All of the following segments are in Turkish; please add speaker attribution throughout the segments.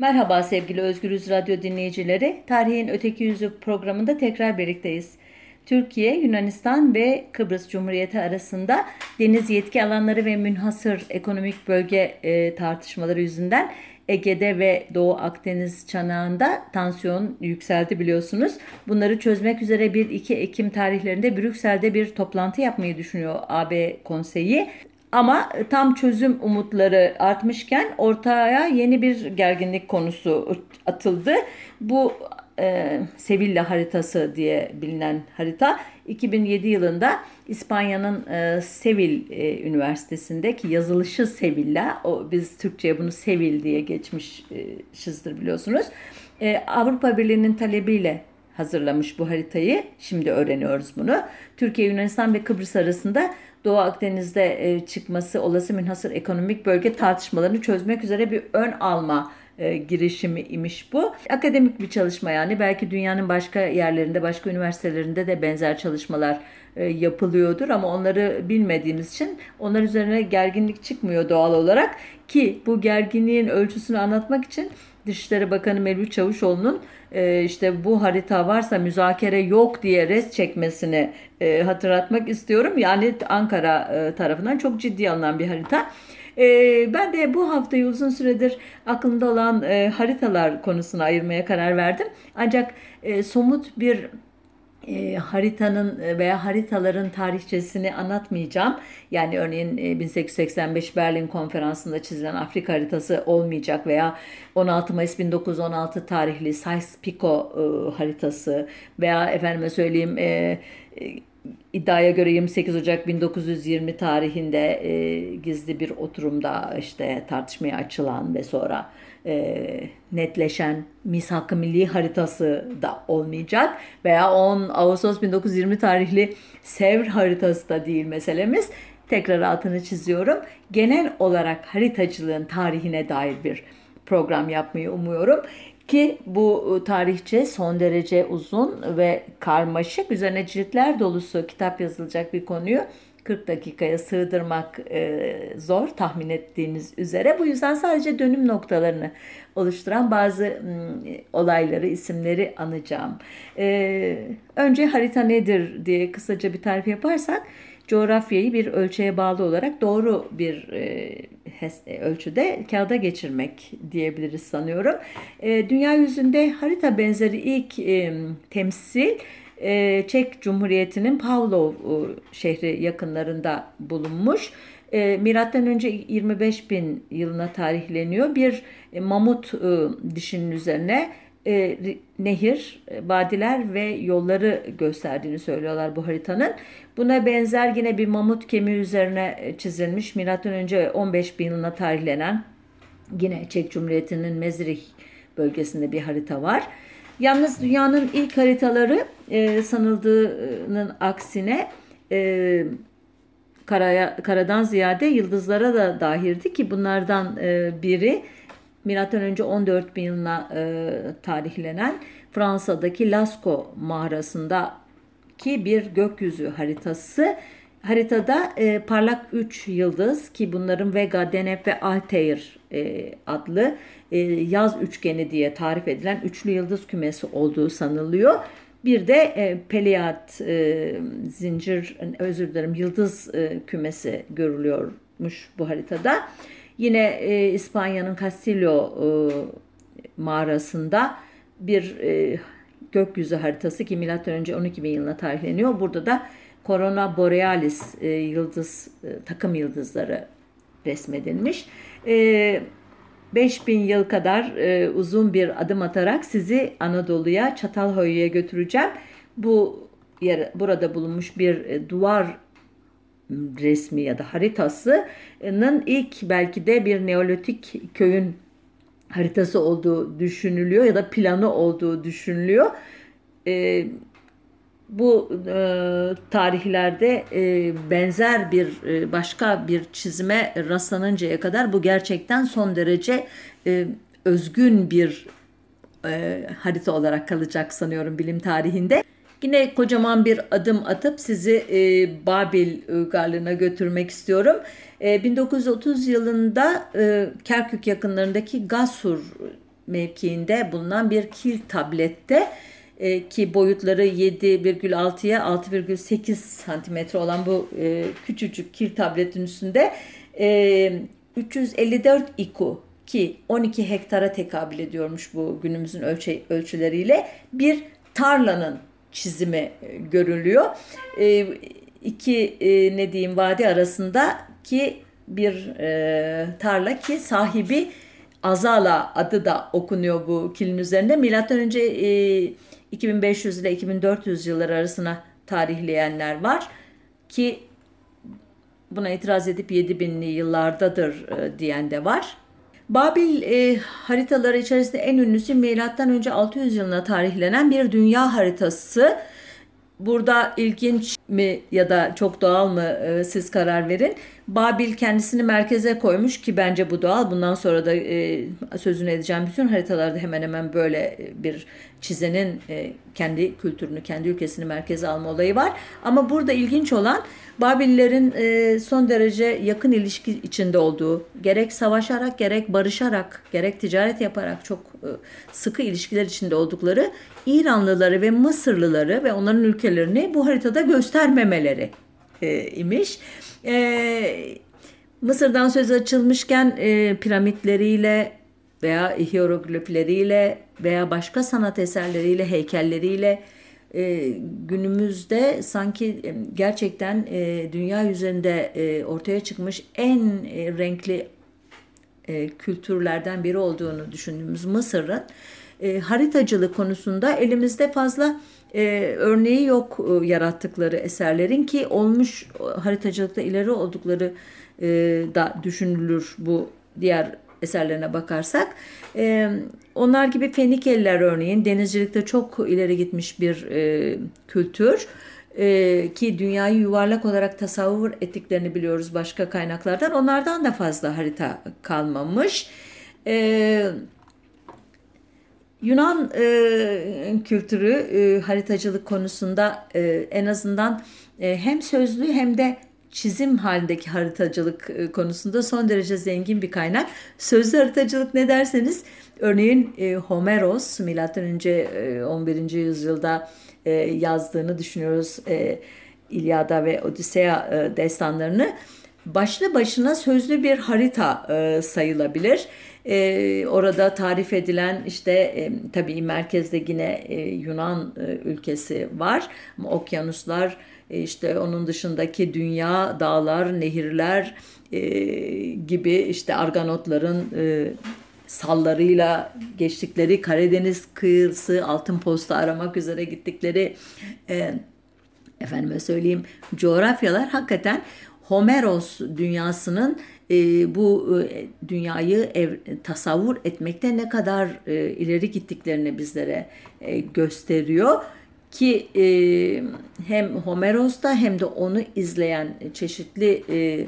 Speaker 1: Merhaba sevgili Özgürüz Radyo dinleyicileri. Tarihin Öteki Yüzü programında tekrar birlikteyiz. Türkiye, Yunanistan ve Kıbrıs Cumhuriyeti arasında deniz yetki alanları ve münhasır ekonomik bölge e, tartışmaları yüzünden Ege'de ve Doğu Akdeniz çanağında tansiyon yükseldi biliyorsunuz. Bunları çözmek üzere 1-2 Ekim tarihlerinde Brüksel'de bir toplantı yapmayı düşünüyor AB Konseyi. Ama tam çözüm umutları artmışken ortaya yeni bir gerginlik konusu atıldı. Bu e, Sevilla haritası diye bilinen harita 2007 yılında İspanya'nın e, Sevil e, Üniversitesi'nde ki yazılışı Sevilla, o biz Türkçe'ye bunu Sevil diye geçmişizdir biliyorsunuz. E, Avrupa Birliği'nin talebiyle hazırlamış bu haritayı. Şimdi öğreniyoruz bunu. Türkiye, Yunanistan ve Kıbrıs arasında Doğu Akdeniz'de e, çıkması olası münhasır ekonomik bölge tartışmalarını çözmek üzere bir ön alma e, girişimi imiş bu. Akademik bir çalışma yani belki dünyanın başka yerlerinde, başka üniversitelerinde de benzer çalışmalar yapılıyordur ama onları bilmediğimiz için onlar üzerine gerginlik çıkmıyor doğal olarak ki bu gerginliğin ölçüsünü anlatmak için Dışişleri Bakanı Mevlüt Çavuşoğlu'nun e, işte bu harita varsa müzakere yok diye res çekmesini e, hatırlatmak istiyorum. Yani Ankara e, tarafından çok ciddi alınan bir harita. E, ben de bu haftayı uzun süredir aklımda olan e, haritalar konusuna ayırmaya karar verdim. Ancak e, somut bir e, haritanın e, veya haritaların tarihçesini anlatmayacağım. Yani örneğin e, 1885 Berlin Konferansı'nda çizilen Afrika haritası olmayacak veya 16 Mayıs 1916 tarihli Sykes-Picot e, haritası veya efendime söyleyeyim e, e, iddiaya göre 28 Ocak 1920 tarihinde e, gizli bir oturumda işte tartışmaya açılan ve sonra e, netleşen misak milli haritası da olmayacak veya 10 Ağustos 1920 tarihli Sevr haritası da değil meselemiz. Tekrar altını çiziyorum. Genel olarak haritacılığın tarihine dair bir program yapmayı umuyorum ki bu tarihçe son derece uzun ve karmaşık üzerine ciltler dolusu kitap yazılacak bir konuyu 40 dakikaya sığdırmak e, zor tahmin ettiğiniz üzere. Bu yüzden sadece dönüm noktalarını oluşturan bazı m, olayları, isimleri anacağım. E, önce harita nedir diye kısaca bir tarif yaparsak, coğrafyayı bir ölçüye bağlı olarak doğru bir e, e, ölçüde kağıda geçirmek diyebiliriz sanıyorum. E, dünya yüzünde harita benzeri ilk e, temsil e, Çek Cumhuriyeti'nin Pavlov e, şehri yakınlarında bulunmuş. E, milattan önce 25 bin yılına tarihleniyor. Bir e, mamut e, dişinin üzerine nehir, vadiler ve yolları gösterdiğini söylüyorlar bu haritanın. Buna benzer yine bir mamut kemiği üzerine çizilmiş milattan önce 15 bin yılına tarihlenen yine Çek Cumhuriyeti'nin Mezrih bölgesinde bir harita var. Yalnız dünyanın ilk haritaları e, sanıldığının aksine e, karaya, karadan ziyade yıldızlara da dahildi ki bunlardan e, biri milattan önce 14 bin yılına e, tarihlenen Fransa'daki Lascaux mağarasında ki bir gökyüzü haritası. Haritada e, parlak 3 yıldız ki bunların Vega, Deneb ve Altair e, adlı e, yaz üçgeni diye tarif edilen üçlü yıldız kümesi olduğu sanılıyor. Bir de e, Peliat e, zincir özür dilerim yıldız e, kümesi görülüyormuş bu haritada. Yine e, İspanya'nın Castillo e, mağarasında bir e, gökyüzü haritası ki milattan 12 bin yılına tarihleniyor. Burada da Corona Borealis e, yıldız e, takım yıldızları resmedilmiş. E, 5000 yıl kadar e, uzun bir adım atarak sizi Anadolu'ya Çatalhöyük'e götüreceğim. Bu yer, burada bulunmuş bir e, duvar resmi ya da haritasının ilk belki de bir Neolitik köyün haritası olduğu düşünülüyor ya da planı olduğu düşünülüyor. E, bu e, tarihlerde e, benzer bir e, başka bir çizime rastlanıncaya kadar bu gerçekten son derece e, özgün bir e, harita olarak kalacak sanıyorum bilim tarihinde. Yine kocaman bir adım atıp sizi e, Babil uygarlığına götürmek istiyorum. E, 1930 yılında e, Kerkük yakınlarındaki Gasur mevkiinde bulunan bir kil tablette e, ki boyutları 7,6'ya 6,8 santimetre olan bu e, küçücük kil tabletin üstünde e, 354 iku ki 12 hektara tekabül ediyormuş bu günümüzün ölçü, ölçüleriyle bir tarlanın çizimi e, görülüyor. E, iki e, ne diyeyim vadi arasında ki bir e, tarla ki sahibi Azala adı da okunuyor bu kilin üzerinde. Milattan önce e, 2500 ile 2400 yılları arasına tarihleyenler var ki buna itiraz edip 7000'li yıllardadır e, diyen de var. Babil e, haritaları içerisinde en ünlüsü milattan önce 600 yılına tarihlenen bir dünya haritası. Burada ilginç mi ya da çok doğal mı e, siz karar verin. Babil kendisini merkeze koymuş ki bence bu doğal. Bundan sonra da e, sözünü edeceğim bütün haritalarda hemen hemen böyle bir çizenin e, kendi kültürünü, kendi ülkesini merkeze alma olayı var. Ama burada ilginç olan Babillerin e, son derece yakın ilişki içinde olduğu, gerek savaşarak, gerek barışarak, gerek ticaret yaparak çok e, sıkı ilişkiler içinde oldukları İranlıları ve Mısırlıları ve onların ülkelerini bu haritada göstermemeleri e, imiş. E, Mısır'dan söz açılmışken e, piramitleriyle veya hieroglifleriyle veya başka sanat eserleriyle, heykelleriyle e, günümüzde sanki e, gerçekten e, dünya üzerinde e, ortaya çıkmış en e, renkli e, kültürlerden biri olduğunu düşündüğümüz Mısır'ın e, haritacılık konusunda elimizde fazla e, örneği yok e, yarattıkları eserlerin ki olmuş haritacılıkta ileri oldukları e, da düşünülür bu diğer eserlerine bakarsak. E, onlar gibi Fenikeliler örneğin denizcilikte çok ileri gitmiş bir e, kültür. Ee, ki dünyayı yuvarlak olarak tasavvur ettiklerini biliyoruz başka kaynaklardan. Onlardan da fazla harita kalmamış. Ee, Yunan e, kültürü e, haritacılık konusunda e, en azından e, hem sözlü hem de çizim halindeki haritacılık e, konusunda son derece zengin bir kaynak. Sözlü haritacılık ne derseniz örneğin e, Homeros önce e, 11. yüzyılda e, yazdığını düşünüyoruz. E, İlyada ve Odisea e, destanlarını başlı başına sözlü bir harita e, sayılabilir. E, orada tarif edilen işte e, tabii merkezde yine e, Yunan e, ülkesi var. Okyanuslar e, işte onun dışındaki dünya, dağlar, nehirler e, gibi işte Arganotların e, sallarıyla geçtikleri Karadeniz kıyısı, altın posta aramak üzere gittikleri e, efendime söyleyeyim coğrafyalar hakikaten Homeros dünyasının e, bu e, dünyayı ev, tasavvur etmekte ne kadar e, ileri gittiklerini bizlere e, gösteriyor ki e, hem Homeros'ta hem de onu izleyen çeşitli e,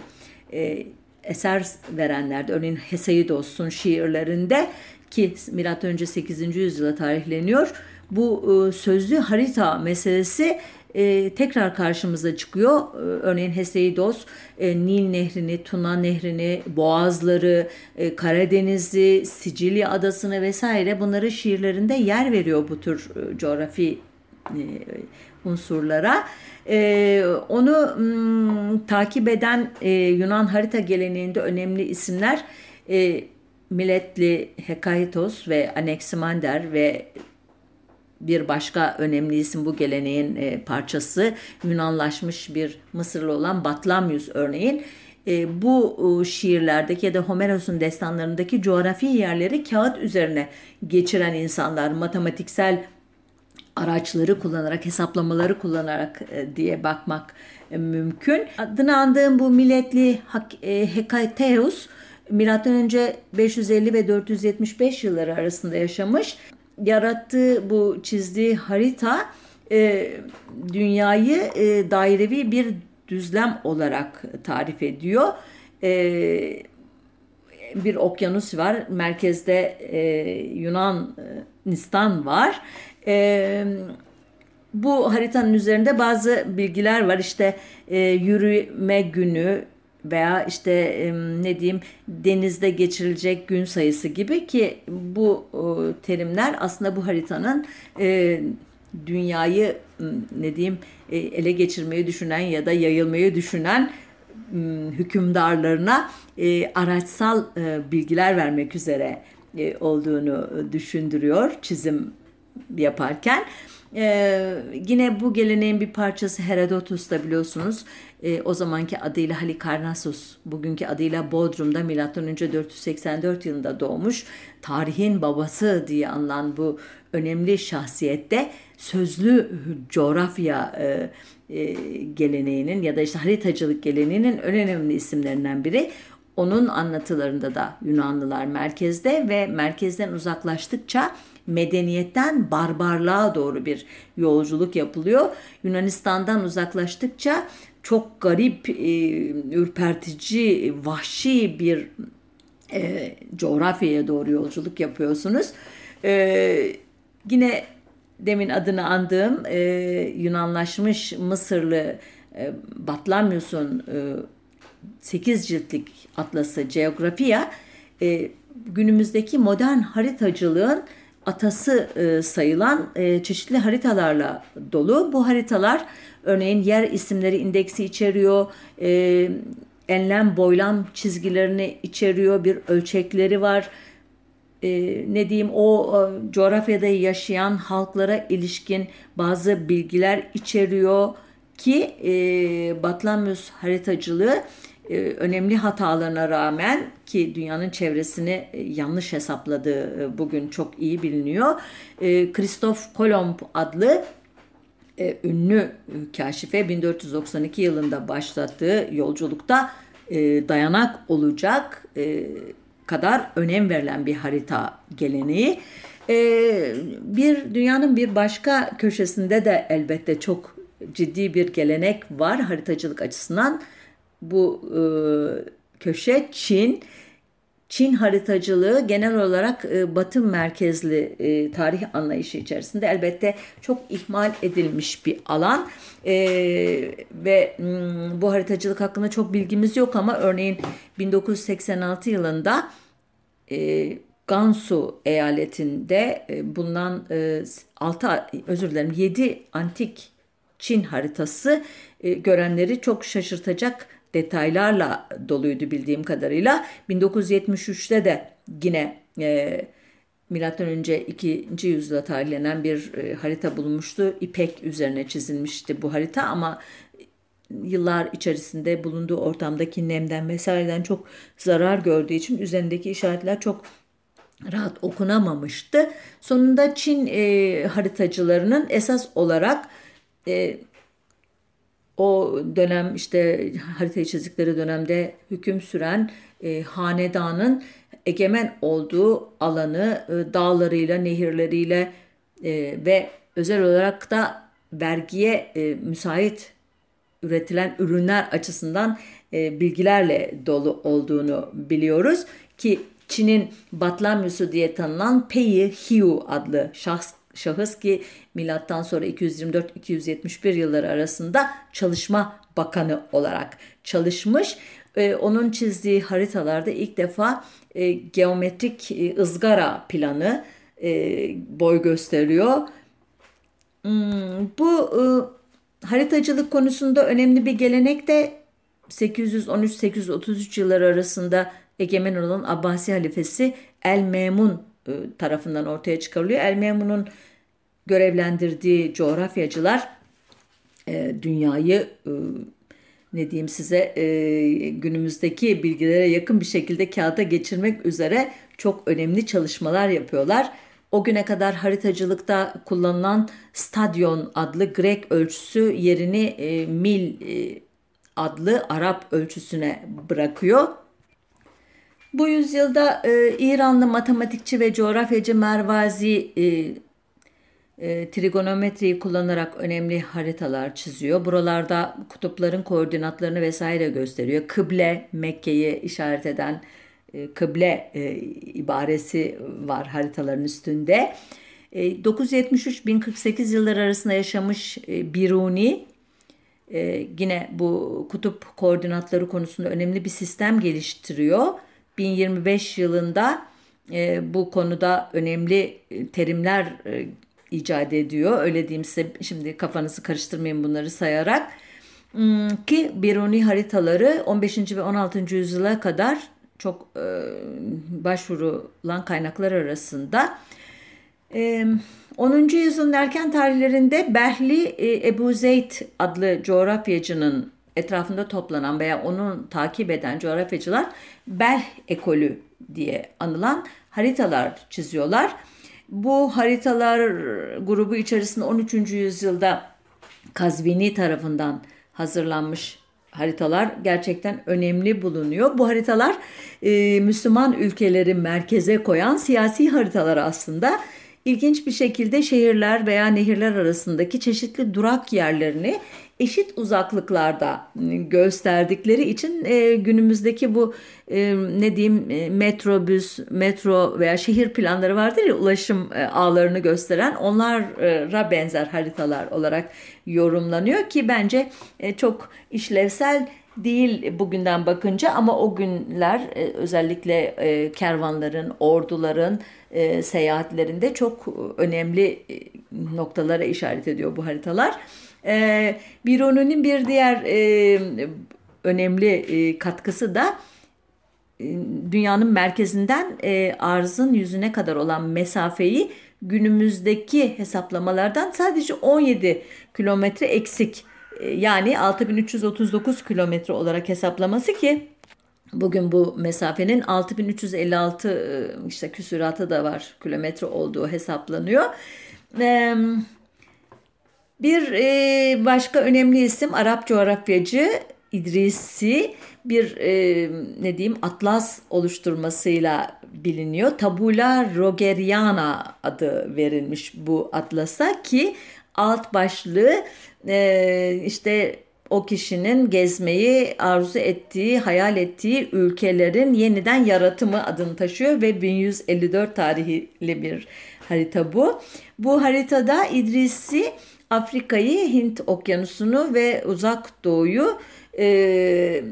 Speaker 1: e, eser verenlerde örneğin Hesiodos'un şiirlerinde ki M.Ö. 8. yüzyıla tarihleniyor. Bu e, sözlü harita meselesi e, tekrar karşımıza çıkıyor. E, örneğin Heseidos e, Nil Nehri'ni, Tuna Nehri'ni, Boğazları, e, Karadeniz'i, Sicilya Adası'nı vesaire bunları şiirlerinde yer veriyor bu tür e, coğrafi e, unsurlara. E, onu m, takip eden e, Yunan harita geleneğinde önemli isimler e, Miletli Hekaitos ve Anaximander ve bir başka önemli isim bu geleneğin e, parçası Yunanlaşmış bir Mısırlı olan Batlamyus örneğin e, bu e, şiirlerdeki ya da Homeros'un destanlarındaki coğrafi yerleri kağıt üzerine geçiren insanlar matematiksel araçları kullanarak, hesaplamaları kullanarak e, diye bakmak e, mümkün. Adını andığım bu milletli e, Hekateus önce 550 ve 475 yılları arasında yaşamış. Yarattığı bu çizdiği harita dünyayı dairevi bir düzlem olarak tarif ediyor. Bir okyanus var. Merkezde Yunanistan var e, bu haritanın üzerinde bazı bilgiler var. İşte e, yürüme günü, veya işte ne diyeyim denizde geçirilecek gün sayısı gibi ki bu terimler aslında bu haritanın dünyayı ne diyeyim ele geçirmeyi düşünen ya da yayılmayı düşünen hükümdarlarına araçsal bilgiler vermek üzere olduğunu düşündürüyor çizim yaparken. Ee, yine bu geleneğin bir parçası Herodotus da biliyorsunuz e, o zamanki adıyla Halikarnassus, bugünkü adıyla Bodrum'da M.Ö. 484 yılında doğmuş. Tarihin babası diye anılan bu önemli şahsiyette sözlü coğrafya e, e, geleneğinin ya da işte haritacılık geleneğinin önemli isimlerinden biri. Onun anlatılarında da Yunanlılar merkezde ve merkezden uzaklaştıkça medeniyetten barbarlığa doğru bir yolculuk yapılıyor. Yunanistan'dan uzaklaştıkça çok garip, e, ürpertici, vahşi bir e, coğrafyaya doğru yolculuk yapıyorsunuz. E, yine demin adını andığım Yunanlaşmış Mısırlı Batlamyus'un e, 8 ciltlik atlası Geografia günümüzdeki modern haritacılığın atası e, sayılan e, çeşitli haritalarla dolu. Bu haritalar örneğin yer isimleri indeksi içeriyor, e, enlem boylam çizgilerini içeriyor, bir ölçekleri var. E, ne diyeyim o e, coğrafyada yaşayan halklara ilişkin bazı bilgiler içeriyor ki e, Batlamyus haritacılığı önemli hatalarına rağmen ki dünyanın çevresini e, yanlış hesapladığı e, bugün çok iyi biliniyor. Christoph Kolomb adlı ünlü kaşife 1492 yılında başlattığı yolculukta dayanak olacak kadar önem verilen bir harita geleneği. Bir dünyanın bir başka köşesinde de elbette çok ciddi bir gelenek var haritacılık açısından bu e, köşe Çin. Çin haritacılığı genel olarak e, batı merkezli e, tarih anlayışı içerisinde elbette çok ihmal edilmiş bir alan e, ve m, hmm, bu haritacılık hakkında çok bilgimiz yok ama örneğin 1986 yılında e, Gansu eyaletinde e, bulunan e, 6 özür dilerim 7 antik Çin haritası e, görenleri çok şaşırtacak detaylarla doluydu bildiğim kadarıyla. 1973'te de yine e, milattan önce 2. yüzyılda tarihlenen bir e, harita bulunmuştu. İpek üzerine çizilmişti bu harita ama yıllar içerisinde bulunduğu ortamdaki nemden vesaireden çok zarar gördüğü için üzerindeki işaretler çok rahat okunamamıştı. Sonunda Çin e, haritacılarının esas olarak e, o dönem işte haritayı çizdikleri dönemde hüküm süren e, hanedanın egemen olduğu alanı e, dağlarıyla, nehirleriyle e, ve özel olarak da vergiye e, müsait üretilen ürünler açısından e, bilgilerle dolu olduğunu biliyoruz ki Çin'in Batlamyusu diye tanınan Pei Hiu adlı şahs şahıs ki milattan sonra 224-271 yılları arasında çalışma bakanı olarak çalışmış. Ee, onun çizdiği haritalarda ilk defa e, geometrik e, ızgara planı e, boy gösteriyor. Hmm, bu e, haritacılık konusunda önemli bir gelenek de 813-833 yılları arasında egemen olan Abbasi halifesi El Memun e, tarafından ortaya çıkarılıyor. El Memun'un görevlendirdiği coğrafyacılar e, dünyayı e, ne diyeyim size günümüzdeki bilgilere yakın bir şekilde kağıda geçirmek üzere çok önemli çalışmalar yapıyorlar. O güne kadar haritacılıkta kullanılan stadyon adlı Grek ölçüsü yerini mil adlı Arap ölçüsüne bırakıyor. Bu yüzyılda e, İranlı matematikçi ve coğrafyacı Mervazi e, e, trigonometriyi kullanarak önemli haritalar çiziyor. Buralarda kutupların koordinatlarını vesaire gösteriyor. Kıble, Mekke'yi işaret eden e, kıble e, ibaresi var haritaların üstünde. E, 973-1048 yıllar arasında yaşamış Biruni yine bu kutup koordinatları konusunda önemli bir sistem geliştiriyor. 1025 yılında bu konuda önemli terimler icat ediyor. Öyle diyeyim size şimdi kafanızı karıştırmayın bunları sayarak. Hmm, ki Biruni haritaları 15. ve 16. yüzyıla kadar çok e, başvurulan kaynaklar arasında. E, 10. yüzyılın erken tarihlerinde Behli e, Ebu Zeyd adlı coğrafyacının etrafında toplanan veya onun takip eden coğrafyacılar Belh ekolü diye anılan haritalar çiziyorlar. Bu haritalar grubu içerisinde 13. yüzyılda Kazvini tarafından hazırlanmış haritalar gerçekten önemli bulunuyor. Bu haritalar e, Müslüman ülkeleri merkeze koyan siyasi haritalar aslında. İlginç bir şekilde şehirler veya nehirler arasındaki çeşitli durak yerlerini eşit uzaklıklarda ıı, gösterdikleri için e, günümüzdeki bu e, ne diyeyim e, metrobüs, metro veya şehir planları vardır ya ulaşım e, ağlarını gösteren onlara benzer haritalar olarak yorumlanıyor ki bence e, çok işlevsel değil bugünden bakınca ama o günler özellikle kervanların, orduların seyahatlerinde çok önemli noktalara işaret ediyor bu haritalar. E, Birun'un bir diğer önemli katkısı da dünyanın merkezinden arzın yüzüne kadar olan mesafeyi günümüzdeki hesaplamalardan sadece 17 kilometre eksik e, yani 6339 kilometre olarak hesaplaması ki bugün bu mesafenin 6356 e, işte küsuratı da var kilometre olduğu hesaplanıyor. Bir e, başka önemli isim Arap coğrafyacı İdrisi bir ne diyeyim atlas oluşturmasıyla biliniyor. Tabula Rogeriana adı verilmiş bu atlasa ki alt başlığı e, işte o kişinin gezmeyi arzu ettiği, hayal ettiği ülkelerin yeniden yaratımı adını taşıyor ve 1154 tarihli bir harita bu. Bu haritada İdrisi Afrika'yı, Hint okyanusunu ve uzak doğuyu e,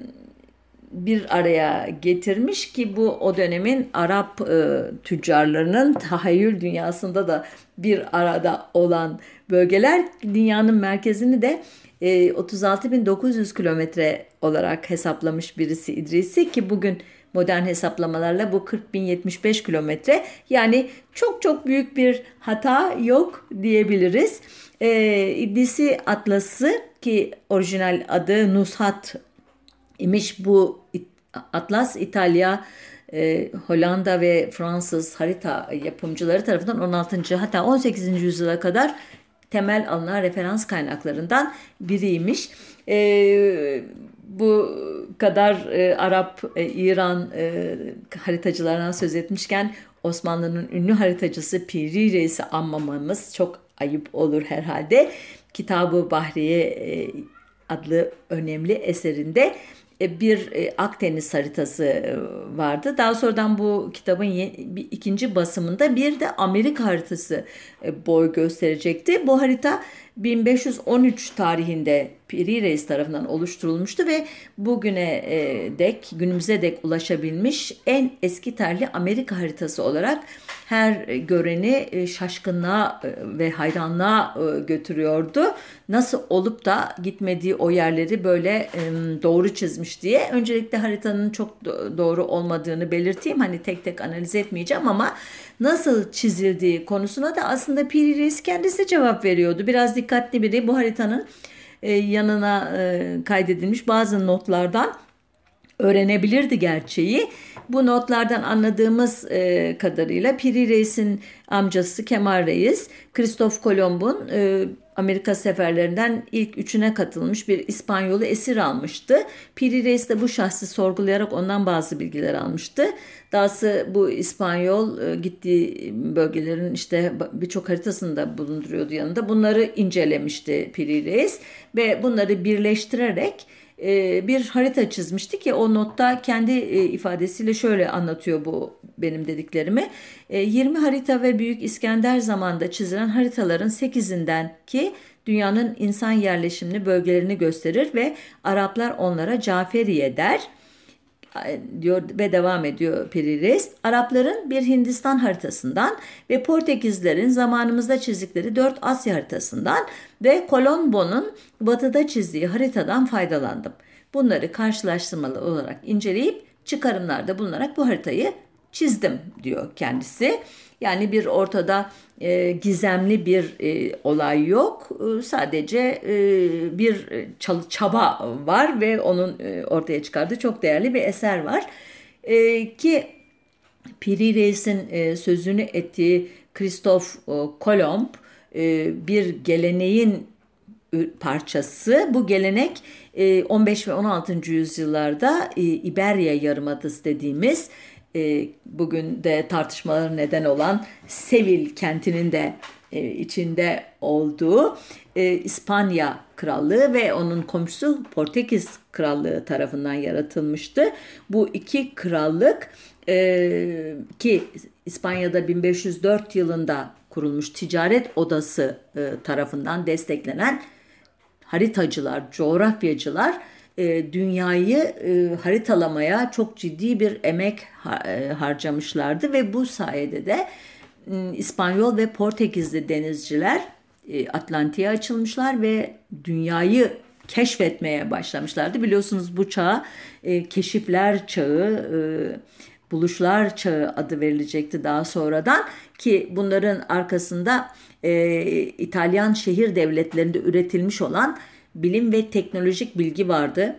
Speaker 1: bir araya getirmiş ki bu o dönemin Arap e, tüccarlarının tahayyül dünyasında da bir arada olan bölgeler. Dünyanın merkezini de e, 36.900 kilometre olarak hesaplamış birisi İdrisi ki bugün modern hesaplamalarla bu 40.075 kilometre yani çok çok büyük bir hata yok diyebiliriz. E, İdrisi Atlası ki orijinal adı Nushat imiş bu Atlas İtalya, e, Hollanda ve Fransız harita yapımcıları tarafından 16. hatta 18. yüzyıla kadar temel alınan referans kaynaklarından biriymiş. E, bu kadar e, Arap, e, İran e, haritacılarından söz etmişken Osmanlı'nın ünlü haritacısı Piri Reis'i anmamamız çok ayıp olur herhalde. Kitabı Bahriye e, adlı önemli eserinde e, bir e, Akdeniz haritası e, vardı. Daha sonradan bu kitabın ikinci basımında bir de Amerika haritası boy gösterecekti. Bu harita 1513 tarihinde Piri Reis tarafından oluşturulmuştu ve bugüne dek, günümüze dek ulaşabilmiş en eski terli Amerika haritası olarak her göreni e, şaşkınlığa e, ve hayranlığa e, götürüyordu. Nasıl olup da gitmediği o yerleri böyle doğru çizmiş diye. Öncelikle haritanın çok doğru olmadığını belirteyim. Hani tek tek analiz etmeyeceğim ama nasıl çizildiği konusuna da aslında Piri Reis kendisi cevap veriyordu. Biraz dikkatli biri bu haritanın yanına kaydedilmiş bazı notlardan öğrenebilirdi gerçeği. Bu notlardan anladığımız e, kadarıyla Piri Reis'in amcası Kemal Reis, Kristof Kolomb'un e, Amerika seferlerinden ilk üçüne katılmış bir İspanyolu esir almıştı. Piri Reis de bu şahsı sorgulayarak ondan bazı bilgiler almıştı. Dahası bu İspanyol e, gittiği bölgelerin işte birçok haritasını da bulunduruyordu yanında. Bunları incelemişti Piri Reis ve bunları birleştirerek e, bir harita çizmişti ki o notta kendi e, ifadesiyle şöyle anlatıyor bu benim dediklerimi. 20 e, harita ve Büyük İskender zamanında çizilen haritaların 8'inden ki dünyanın insan yerleşimini bölgelerini gösterir ve Araplar onlara Caferiye der diyor ve devam ediyor Piriris. Arapların bir Hindistan haritasından ve Portekizlerin zamanımızda çizdikleri dört Asya haritasından ve Colombo'nun batıda çizdiği haritadan faydalandım. Bunları karşılaştırmalı olarak inceleyip çıkarımlarda bulunarak bu haritayı çizdim diyor kendisi. Yani bir ortada e, gizemli bir e, olay yok. E, sadece e, bir çaba var ve onun e, ortaya çıkardığı çok değerli bir eser var. E, ki Piri Reis'in e, sözünü ettiği Christoph e, Kolomb e, bir geleneğin parçası. Bu gelenek 15 e, ve 16. yüzyıllarda e, İberya Yarımadası dediğimiz e, bugün de tartışmaları neden olan Sevil kentinin de e, içinde olduğu e, İspanya Krallığı ve onun komşusu Portekiz Krallığı tarafından yaratılmıştı. Bu iki krallık e, ki İspanya'da 1504 yılında kurulmuş ticaret odası e, tarafından desteklenen haritacılar, coğrafyacılar e, dünyayı e, haritalamaya çok ciddi bir emek e, harcamışlardı ve bu sayede de İspanyol ve Portekizli denizciler Atlantik'e açılmışlar ve dünyayı keşfetmeye başlamışlardı. Biliyorsunuz bu çağ keşifler çağı, buluşlar çağı adı verilecekti daha sonradan ki bunların arkasında İtalyan şehir devletlerinde üretilmiş olan bilim ve teknolojik bilgi vardı.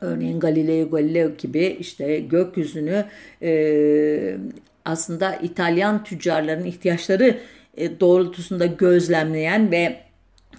Speaker 1: Örneğin Galileo Galileo gibi işte gökyüzünü e, aslında İtalyan tüccarların ihtiyaçları e, doğrultusunda gözlemleyen ve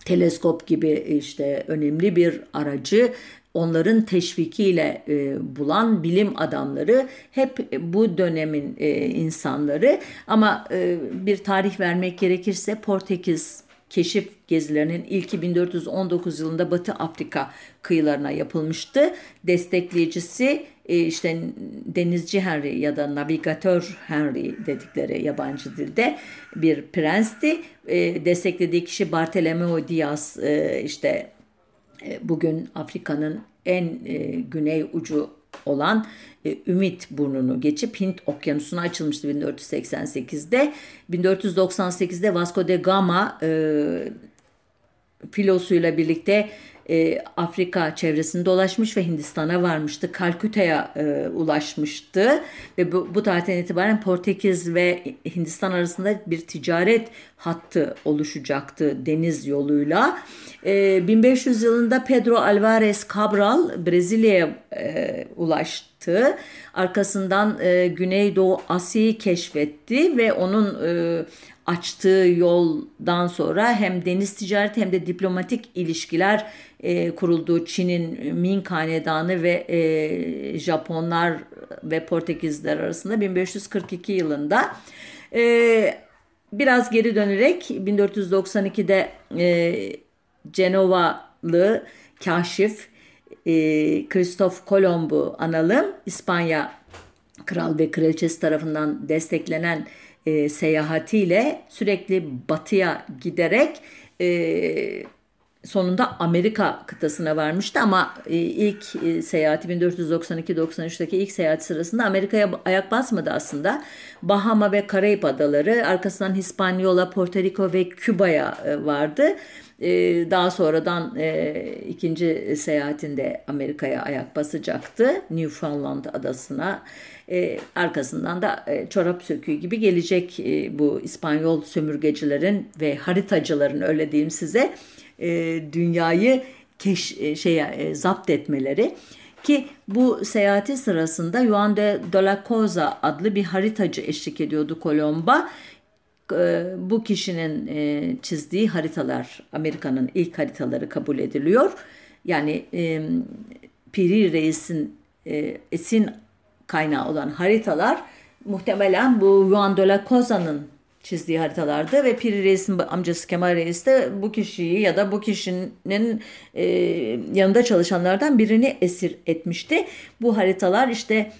Speaker 1: teleskop gibi işte önemli bir aracı onların teşvikiyle e, bulan bilim adamları hep bu dönemin e, insanları ama e, bir tarih vermek gerekirse Portekiz keşif gezilerinin ilki 1419 yılında Batı Afrika kıyılarına yapılmıştı. Destekleyicisi e, işte denizci Henry ya da navigatör Henry dedikleri yabancı dilde bir prensti. E, desteklediği kişi Bartolomeo Diaz e, işte bugün Afrika'nın en güney ucu olan e, Ümit burnunu geçip Hint okyanusuna açılmıştı 1488'de. 1498'de Vasco da Gama e, filosuyla birlikte e, Afrika çevresini dolaşmış ve Hindistan'a varmıştı. Kalküta'ya e, ulaşmıştı ve bu, bu tarihten itibaren Portekiz ve Hindistan arasında bir ticaret hattı oluşacaktı deniz yoluyla. E, 1500 yılında Pedro Alvarez Cabral Brezilya'ya e, ulaştı. Arkasından e, Güneydoğu Asya'yı keşfetti ve onun e, açtığı yoldan sonra hem deniz ticareti hem de diplomatik ilişkiler e, kurulduğu Çin'in Ming Hanedanı ve e, Japonlar ve Portekizler arasında 1542 yılında e, biraz geri dönerek 1492'de e, Cenovalı kaşif e, Kristof Kolomb'u analım. İspanya kral ve kraliçesi tarafından desteklenen e, seyahatiyle sürekli batıya giderek e, sonunda Amerika kıtasına varmıştı ama e, ilk e, seyahati 1492-93'teki ilk seyahat sırasında Amerika'ya ayak basmadı aslında. Bahama ve Karayip adaları arkasından Hispaniola, Porto Rico ve Küba'ya e, vardı. Daha sonradan ikinci seyahatinde Amerika'ya ayak basacaktı. Newfoundland adasına. Arkasından da çorap söküğü gibi gelecek bu İspanyol sömürgecilerin ve haritacıların öyle diyeyim size e, dünyayı keş, e, şeye, e, zapt etmeleri ki bu seyahati sırasında Juan de, de la Cosa adlı bir haritacı eşlik ediyordu Kolomba. E, bu kişinin e, çizdiği haritalar Amerika'nın ilk haritaları kabul ediliyor. Yani e, Piri Reis'in esin kaynağı olan haritalar muhtemelen bu Juan de la Cosa'nın çizdiği haritalardı ve Piri Reis'in amcası Kemal Reis de bu kişiyi ya da bu kişinin e, yanında çalışanlardan birini esir etmişti. Bu haritalar işte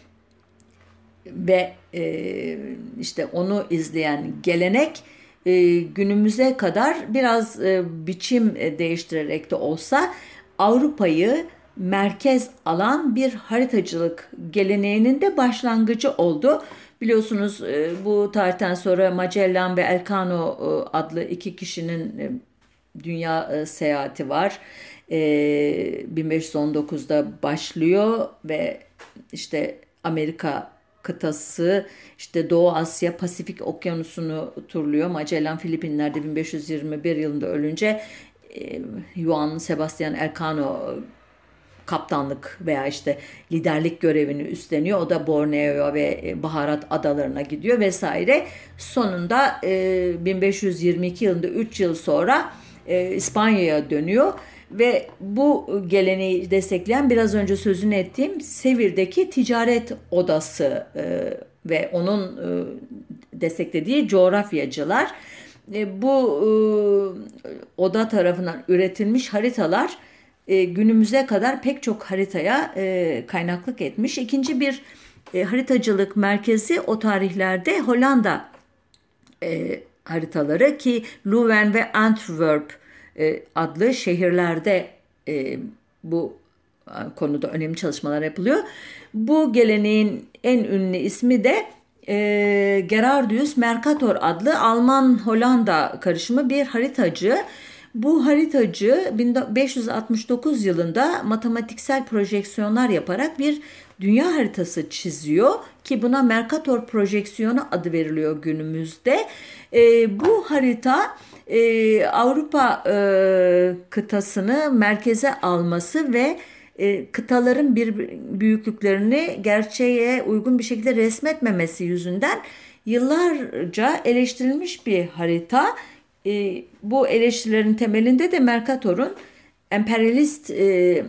Speaker 1: ve e, işte onu izleyen gelenek e, günümüze kadar biraz e, biçim değiştirerek de olsa Avrupa'yı merkez alan bir haritacılık geleneğinin de başlangıcı oldu. Biliyorsunuz e, bu tarihten sonra Magellan ve Elcano e, adlı iki kişinin e, dünya seyahati var. 1519'da başlıyor ve işte Amerika kıtası işte Doğu Asya Pasifik okyanusunu turluyor. Magellan Filipinler'de 1521 yılında ölünce Juan Sebastian Elcano kaptanlık veya işte liderlik görevini üstleniyor. O da Borneo ve e, Baharat adalarına gidiyor vesaire. Sonunda e, 1522 yılında 3 yıl sonra e, İspanya'ya dönüyor ve bu geleneği destekleyen biraz önce sözünü ettiğim Sevil'deki ticaret odası e, ve onun e, desteklediği coğrafyacılar e, bu e, oda tarafından üretilmiş haritalar e, günümüze kadar pek çok haritaya e, kaynaklık etmiş. İkinci bir e, haritacılık merkezi o tarihlerde Hollanda e, haritaları ki Leuven ve Antwerp e, adlı şehirlerde e, bu e, konuda önemli çalışmalar yapılıyor. Bu geleneğin en ünlü ismi de e, Gerardius Mercator adlı Alman-Hollanda karışımı bir haritacı. Bu haritacı 1569 yılında matematiksel projeksiyonlar yaparak bir dünya haritası çiziyor ki buna Mercator projeksiyonu adı veriliyor günümüzde. E, bu harita e, Avrupa e, kıtasını merkeze alması ve e, kıtaların bir büyüklüklerini gerçeğe uygun bir şekilde resmetmemesi yüzünden yıllarca eleştirilmiş bir harita e, bu eleştirilerin temelinde de Mercator'un emperyalist e,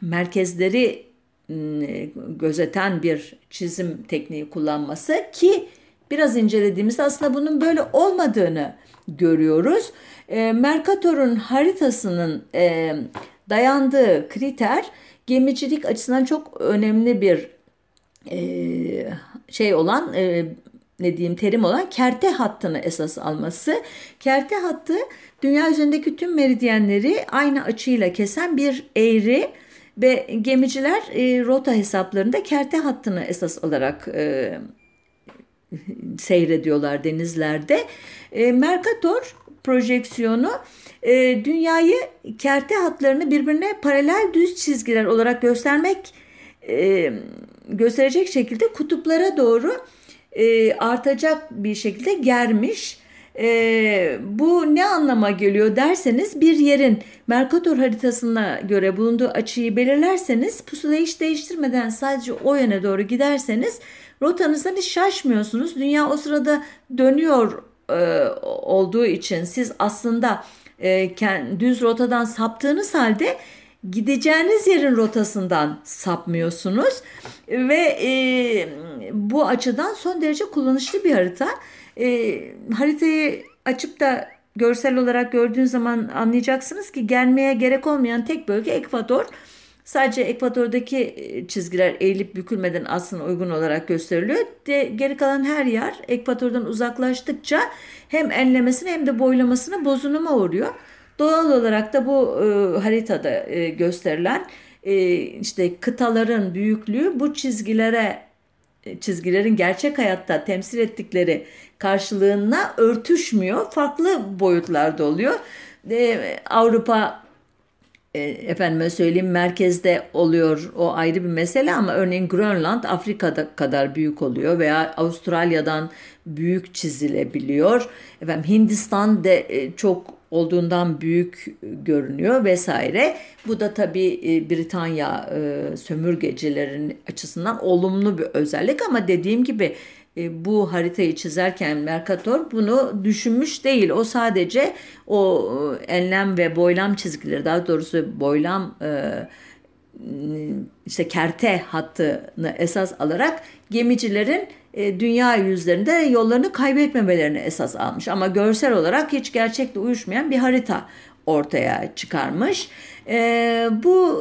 Speaker 1: merkezleri e, gözeten bir çizim tekniği kullanması ki biraz incelediğimizde aslında bunun böyle olmadığını görüyoruz. E, Mercator'un haritasının e, dayandığı kriter gemicilik açısından çok önemli bir e, şey olan e, ne diyeyim terim olan kerte hattını esas alması. Kerte hattı dünya üzerindeki tüm meridyenleri aynı açıyla kesen bir eğri ve gemiciler e, rota hesaplarında kerte hattını esas alarak e, seyrediyorlar denizlerde. E, Mercator projeksiyonu e, dünyayı kerte hatlarını birbirine paralel düz çizgiler olarak göstermek e, gösterecek şekilde kutuplara doğru e, artacak bir şekilde germiş. E, bu ne anlama geliyor derseniz bir yerin Mercator haritasına göre bulunduğu açıyı belirlerseniz pusulayı hiç değiştirmeden sadece o yöne doğru giderseniz rotanızdan hiç şaşmıyorsunuz. Dünya o sırada dönüyor e, olduğu için siz aslında e, düz rotadan saptığınız halde gideceğiniz yerin rotasından sapmıyorsunuz ve e, bu açıdan son derece kullanışlı bir harita. E, haritayı açıp da görsel olarak gördüğün zaman anlayacaksınız ki gelmeye gerek olmayan tek bölge Ekvador. Sadece ekvatordaki e, çizgiler eğilip bükülmeden aslında uygun olarak gösteriliyor. De, geri kalan her yer ekvatordan uzaklaştıkça hem enlemesine hem de boylamasına bozunuma uğruyor. Doğal olarak da bu e, haritada e, gösterilen e, işte kıtaların büyüklüğü bu çizgilere e, çizgilerin gerçek hayatta temsil ettikleri karşılığına örtüşmüyor. Farklı boyutlarda oluyor. E, Avrupa e, efendime söyleyeyim merkezde oluyor o ayrı bir mesele ama örneğin Grönland Afrika'da kadar büyük oluyor veya Avustralya'dan büyük çizilebiliyor. Efendim Hindistan de e, çok olduğundan büyük görünüyor vesaire. Bu da tabii e, Britanya e, sömürgecilerin açısından olumlu bir özellik ama dediğim gibi e, bu haritayı çizerken Mercator bunu düşünmüş değil. O sadece o enlem ve boylam çizgileri daha doğrusu boylam işte kerte hattını esas alarak gemicilerin e, dünya yüzlerinde yollarını kaybetmemelerini esas almış. Ama görsel olarak hiç gerçekle uyuşmayan bir harita ortaya çıkarmış. E, bu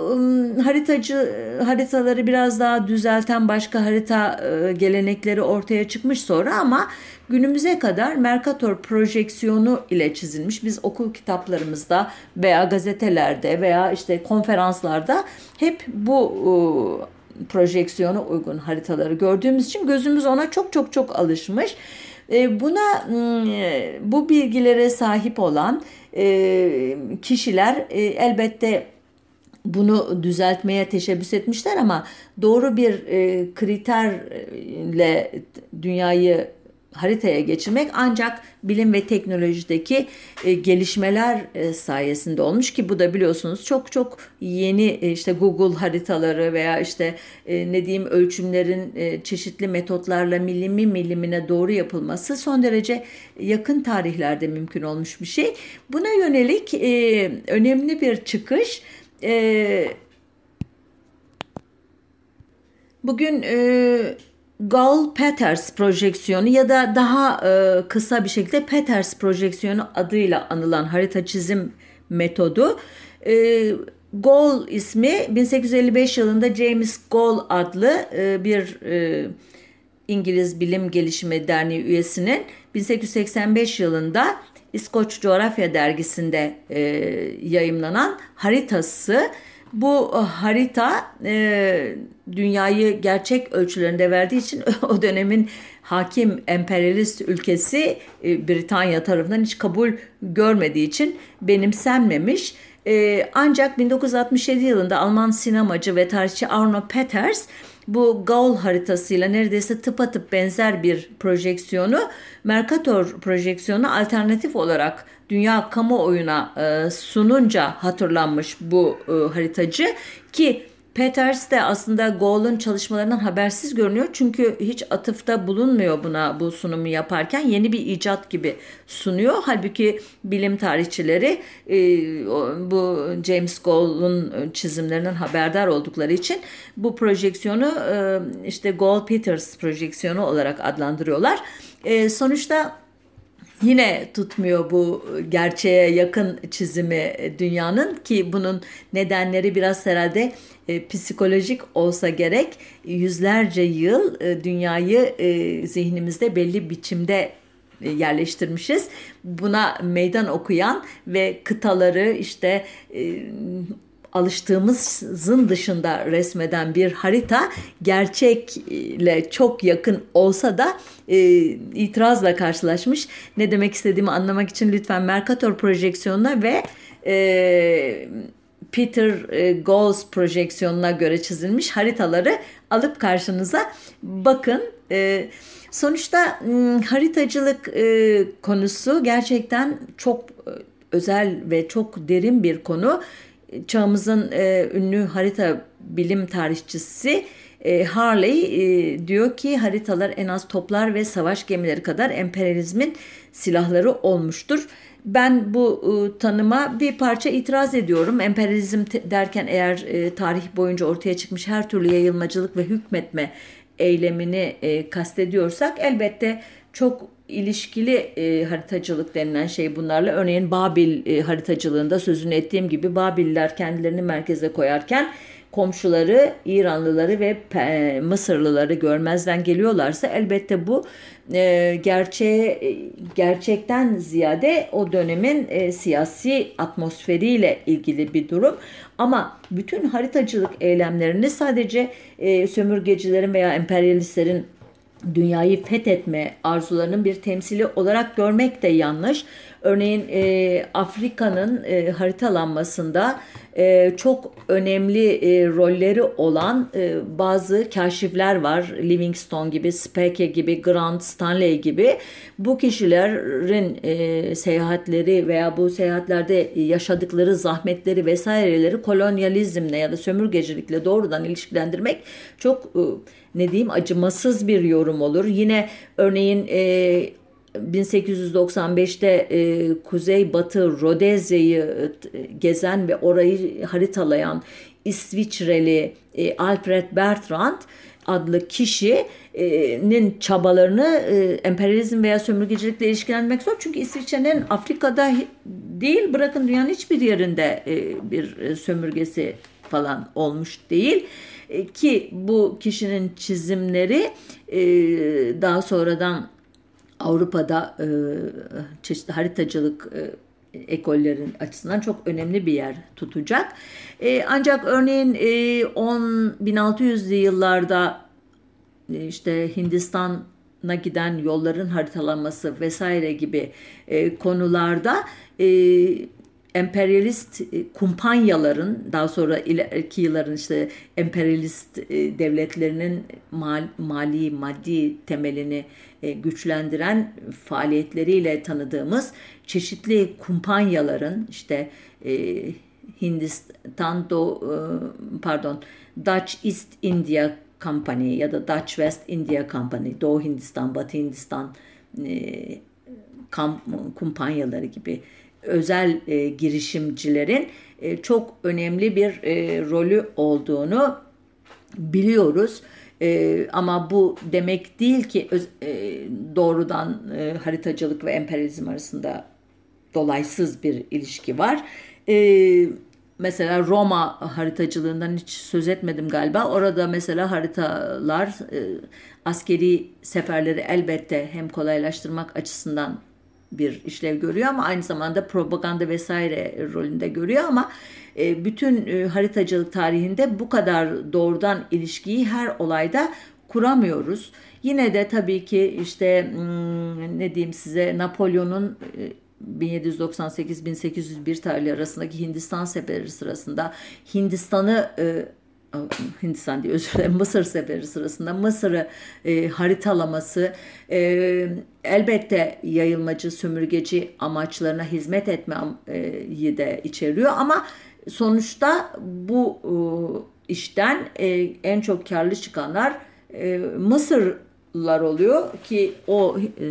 Speaker 1: haritacı haritaları biraz daha düzelten başka harita e, gelenekleri ortaya çıkmış sonra ama günümüze kadar Mercator projeksiyonu ile çizilmiş. Biz okul kitaplarımızda veya gazetelerde veya işte konferanslarda hep bu e, projeksiyona uygun haritaları gördüğümüz için gözümüz ona çok çok çok alışmış. E, buna bu bilgilere sahip olan e, kişiler e, elbette bunu düzeltmeye teşebbüs etmişler ama doğru bir kriterle dünyayı haritaya geçirmek ancak bilim ve teknolojideki e, gelişmeler e, sayesinde olmuş ki bu da biliyorsunuz çok çok yeni e, işte Google haritaları veya işte e, ne diyeyim ölçümlerin e, çeşitli metotlarla milimi milimine doğru yapılması son derece yakın tarihlerde mümkün olmuş bir şey. Buna yönelik e, önemli bir çıkış e, bugün e, Gall-Peters projeksiyonu ya da daha e, kısa bir şekilde Peters projeksiyonu adıyla anılan harita çizim metodu. E, Gall ismi 1855 yılında James Gall adlı e, bir e, İngiliz Bilim Gelişimi Derneği üyesinin 1885 yılında İskoç Coğrafya Dergisi'nde e, yayımlanan haritası bu e, harita e, dünyayı gerçek ölçülerinde verdiği için o dönemin hakim emperyalist ülkesi e, Britanya tarafından hiç kabul görmediği için benimsenmemiş. E, ancak 1967 yılında Alman sinemacı ve tarihçi Arno Peters bu Gaul haritasıyla neredeyse tıpatıp benzer bir projeksiyonu Mercator projeksiyonu alternatif olarak dünya kamuoyuna e, sununca hatırlanmış bu e, haritacı ki Peters de aslında Gall'ın çalışmalarından habersiz görünüyor. Çünkü hiç atıfta bulunmuyor buna bu sunumu yaparken. Yeni bir icat gibi sunuyor. Halbuki bilim tarihçileri e, bu James Gall'un çizimlerinden haberdar oldukları için bu projeksiyonu e, işte Gall-Peters projeksiyonu olarak adlandırıyorlar. E, sonuçta yine tutmuyor bu gerçeğe yakın çizimi dünyanın ki bunun nedenleri biraz herhalde e, psikolojik olsa gerek yüzlerce yıl e, dünyayı e, zihnimizde belli biçimde e, yerleştirmişiz. Buna meydan okuyan ve kıtaları işte e, alıştığımızın dışında resmeden bir harita gerçekle çok yakın olsa da e, itirazla karşılaşmış. Ne demek istediğimi anlamak için lütfen Mercator projeksiyonuna ve e, Peter e, Gauss projeksiyonuna göre çizilmiş haritaları alıp karşınıza bakın. E, sonuçta haritacılık e, konusu gerçekten çok özel ve çok derin bir konu. Çağımızın ünlü harita bilim tarihçisi Harley diyor ki haritalar en az toplar ve savaş gemileri kadar emperyalizmin silahları olmuştur. Ben bu e, tanıma bir parça itiraz ediyorum. Emperyalizm derken eğer e, tarih boyunca ortaya çıkmış her türlü yayılmacılık ve hükmetme eylemini e, kastediyorsak elbette çok ilişkili e, haritacılık denilen şey bunlarla. Örneğin Babil e, haritacılığında sözünü ettiğim gibi Babiller kendilerini merkeze koyarken komşuları İranlıları ve Mısırlıları görmezden geliyorlarsa elbette bu e, gerçeğe e, gerçekten ziyade o dönemin e, siyasi atmosferiyle ilgili bir durum. Ama bütün haritacılık eylemlerini sadece e, sömürgecilerin veya emperyalistlerin dünyayı fethetme arzularının bir temsili olarak görmek de yanlış. Örneğin e, Afrika'nın e, haritalanmasında e, çok önemli e, rolleri olan e, bazı kaşifler var. Livingstone gibi, Speke gibi, Grant Stanley gibi. Bu kişilerin e, seyahatleri veya bu seyahatlerde yaşadıkları zahmetleri vesaireleri kolonyalizmle ya da sömürgecilikle doğrudan ilişkilendirmek çok e, ne diyeyim acımasız bir yorum olur. Yine örneğin e, 1895'te e, Kuzey Batı Rodezya'yı e, gezen ve orayı haritalayan İsviçreli e, Alfred Bertrand adlı kişinin çabalarını e, emperyalizm veya sömürgecilikle ilişkilendirmek zor. Çünkü İsviçre'nin Afrika'da değil bırakın dünyanın hiçbir yerinde e, bir sömürgesi falan olmuş değil. E, ki bu kişinin çizimleri e, daha sonradan Avrupa'da e, çeşitli haritacılık e, ekollerin açısından çok önemli bir yer tutacak. Ancak örneğin e, 10 1600'lü yıllarda işte Hindistan'a giden yolların haritalanması vesaire gibi e, konularda e, emperyalist e, kumpanyaların daha sonra ileriki yılların işte emperyalist e, devletlerinin mal, mali maddi temelini e, güçlendiren faaliyetleriyle tanıdığımız çeşitli kumpanyaların işte Hindistan Do pardon Dutch East India Company ya da Dutch West India Company Doğu Hindistan Batı Hindistan kumpanyaları gibi özel e, girişimcilerin e, çok önemli bir e, rolü olduğunu biliyoruz. E, ama bu demek değil ki e, doğrudan e, haritacılık ve emperyalizm arasında dolaysız bir ilişki var. E, mesela Roma haritacılığından hiç söz etmedim galiba. Orada mesela haritalar e, askeri seferleri elbette hem kolaylaştırmak açısından bir işlev görüyor ama aynı zamanda propaganda vesaire rolünde görüyor ama e, bütün e, haritacılık tarihinde bu kadar doğrudan ilişkiyi her olayda kuramıyoruz. Yine de tabii ki işte hmm, ne diyeyim size Napolyon'un 1798-1801 e, tarihli arasındaki Hindistan seferi sırasında Hindistan'ı Hindistan diye özür dilerim Mısır seferi sırasında Mısır'ı e, haritalaması e, elbette yayılmacı sömürgeci amaçlarına hizmet etmeyi de içeriyor. Ama sonuçta bu e, işten e, en çok karlı çıkanlar e, Mısırlar oluyor ki o e,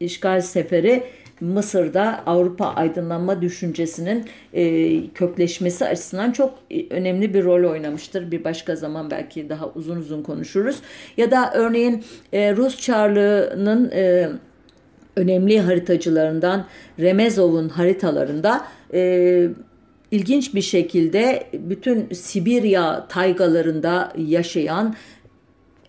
Speaker 1: işgal seferi Mısır'da Avrupa aydınlanma düşüncesinin e, kökleşmesi açısından çok e, önemli bir rol oynamıştır. Bir başka zaman belki daha uzun uzun konuşuruz. Ya da örneğin e, Rus Çarlığı'nın e, önemli haritacılarından Remezov'un haritalarında e, ilginç bir şekilde bütün Sibirya taygalarında yaşayan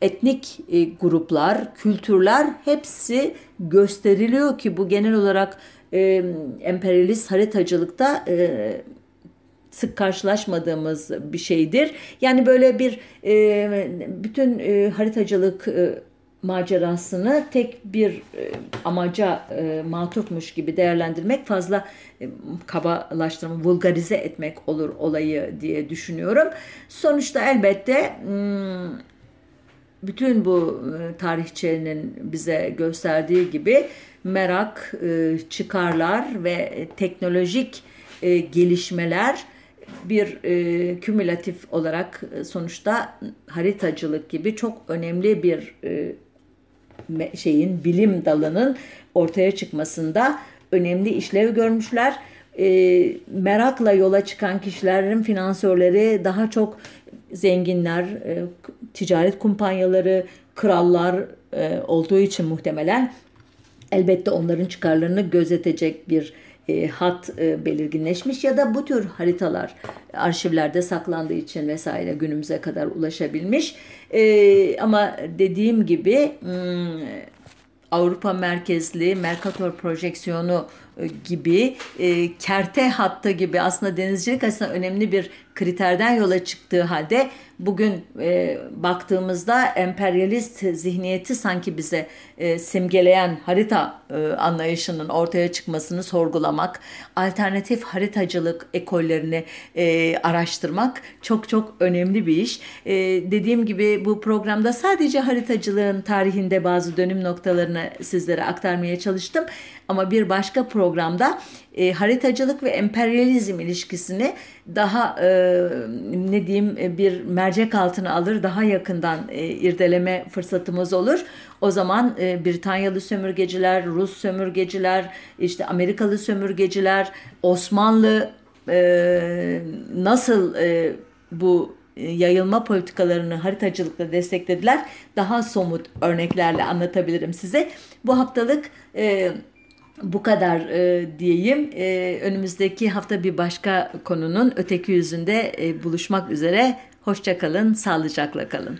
Speaker 1: etnik e, gruplar, kültürler hepsi gösteriliyor ki bu genel olarak e, emperyalist haritacılıkta e, sık karşılaşmadığımız bir şeydir. Yani böyle bir e, bütün e, haritacılık e, macerasını tek bir e, amaca e, matufmuş gibi değerlendirmek fazla e, kabalaştırma, vulgarize etmek olur olayı diye düşünüyorum. Sonuçta elbette bütün bu e, tarihçinin bize gösterdiği gibi merak, e, çıkarlar ve teknolojik e, gelişmeler bir kümülatif olarak sonuçta haritacılık gibi çok önemli bir şeyin bilim dalının ortaya çıkmasında önemli işlev görmüşler. merakla yola çıkan kişilerin finansörleri daha çok zenginler, e, ticaret kumpanyaları, krallar e, olduğu için muhtemelen elbette onların çıkarlarını gözetecek bir e, hat belirginleşmiş ya da bu tür haritalar arşivlerde saklandığı için vesaire günümüze kadar ulaşabilmiş. Ama dediğim gibi hmm, Avrupa merkezli Mercator projeksiyonu e, gibi e, kerte hattı gibi aslında denizcilik açısından önemli bir kriterden yola çıktığı halde bugün e, baktığımızda emperyalist zihniyeti sanki bize e, simgeleyen harita e, anlayışının ortaya çıkmasını sorgulamak, alternatif haritacılık ekollerini e, araştırmak çok çok önemli bir iş. E, dediğim gibi bu programda sadece haritacılığın tarihinde bazı dönüm noktalarını sizlere aktarmaya çalıştım. Ama bir başka programda e, haritacılık ve emperyalizm ilişkisini daha e, ne diyeyim e, bir mercek altına alır, daha yakından e, irdeleme fırsatımız olur. O zaman e, Britanyalı sömürgeciler, Rus sömürgeciler, işte Amerikalı sömürgeciler, Osmanlı e, nasıl e, bu e, yayılma politikalarını haritacılıkla desteklediler. Daha somut örneklerle anlatabilirim size. Bu haftalık e, bu kadar e, diyeyim. E, önümüzdeki hafta bir başka konunun öteki yüzünde e, buluşmak üzere. Hoşçakalın, sağlıcakla kalın.